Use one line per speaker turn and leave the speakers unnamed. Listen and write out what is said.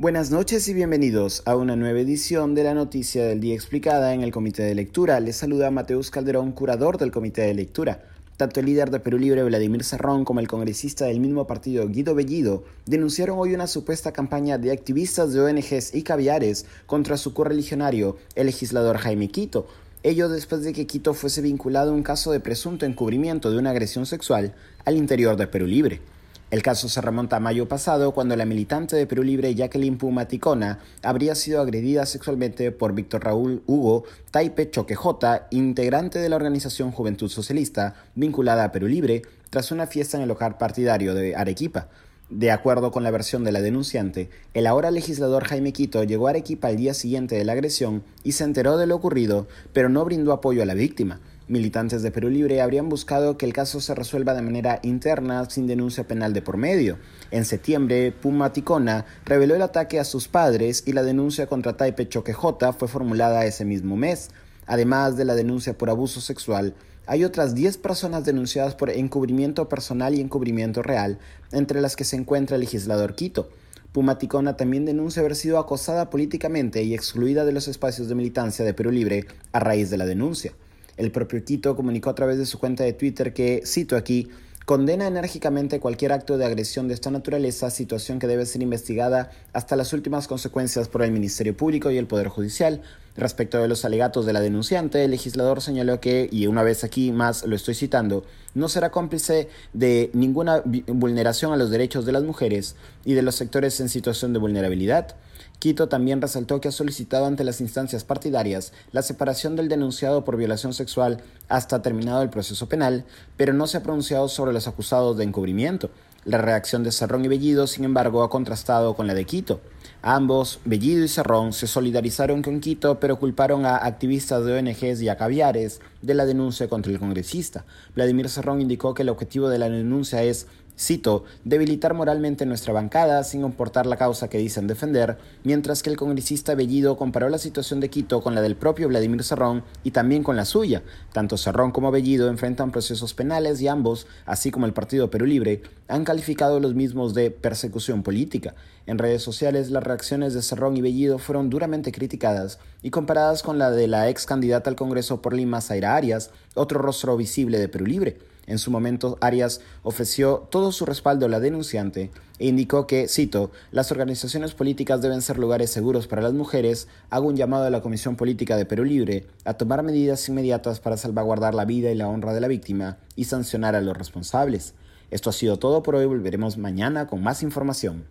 Buenas noches y bienvenidos a una nueva edición de la Noticia del Día Explicada en el Comité de Lectura. Les saluda Mateus Calderón, curador del Comité de Lectura. Tanto el líder de Perú Libre, Vladimir Serrón, como el congresista del mismo partido, Guido Bellido, denunciaron hoy una supuesta campaña de activistas de ONGs y caviares contra su correligionario, el legislador Jaime Quito. Ello después de que Quito fuese vinculado a un caso de presunto encubrimiento de una agresión sexual al interior de Perú Libre. El caso se remonta a mayo pasado, cuando la militante de Perú Libre Jacqueline Pumaticona habría sido agredida sexualmente por Víctor Raúl Hugo Taipe Choquejota, integrante de la organización Juventud Socialista vinculada a Perú Libre, tras una fiesta en el hogar partidario de Arequipa. De acuerdo con la versión de la denunciante, el ahora legislador Jaime Quito llegó a Arequipa al día siguiente de la agresión y se enteró de lo ocurrido, pero no brindó apoyo a la víctima. Militantes de Perú Libre habrían buscado que el caso se resuelva de manera interna sin denuncia penal de por medio. En septiembre, Puma Ticona reveló el ataque a sus padres y la denuncia contra Taipe Choquejota fue formulada ese mismo mes. Además de la denuncia por abuso sexual, hay otras 10 personas denunciadas por encubrimiento personal y encubrimiento real, entre las que se encuentra el legislador Quito. Pumaticona también denuncia haber sido acosada políticamente y excluida de los espacios de militancia de Perú Libre a raíz de la denuncia. El propio Quito comunicó a través de su cuenta de Twitter que, cito aquí, condena enérgicamente cualquier acto de agresión de esta naturaleza, situación que debe ser investigada hasta las últimas consecuencias por el Ministerio Público y el Poder Judicial. Respecto de los alegatos de la denunciante, el legislador señaló que, y una vez aquí más lo estoy citando, no será cómplice de ninguna vulneración a los derechos de las mujeres y de los sectores en situación de vulnerabilidad. Quito también resaltó que ha solicitado ante las instancias partidarias la separación del denunciado por violación sexual hasta terminado el proceso penal, pero no se ha pronunciado sobre los acusados de encubrimiento. La reacción de Cerrón y Bellido, sin embargo, ha contrastado con la de Quito. Ambos, Bellido y Cerrón, se solidarizaron con Quito, pero culparon a activistas de ONGs y a caviares de la denuncia contra el congresista. Vladimir Cerrón indicó que el objetivo de la denuncia es cito, debilitar moralmente nuestra bancada sin importar la causa que dicen defender, mientras que el congresista Bellido comparó la situación de Quito con la del propio Vladimir Serrón y también con la suya. Tanto Serrón como Bellido enfrentan procesos penales y ambos, así como el Partido Perú Libre, han calificado los mismos de persecución política. En redes sociales las reacciones de Serrón y Bellido fueron duramente criticadas y comparadas con la de la ex candidata al Congreso por Lima, Zaira Arias, otro rostro visible de Perú Libre. En su momento, Arias ofreció todo su respaldo a la denunciante e indicó que, cito, las organizaciones políticas deben ser lugares seguros para las mujeres, hago un llamado a la Comisión Política de Perú Libre a tomar medidas inmediatas para salvaguardar la vida y la honra de la víctima y sancionar a los responsables. Esto ha sido todo por hoy, volveremos mañana con más información.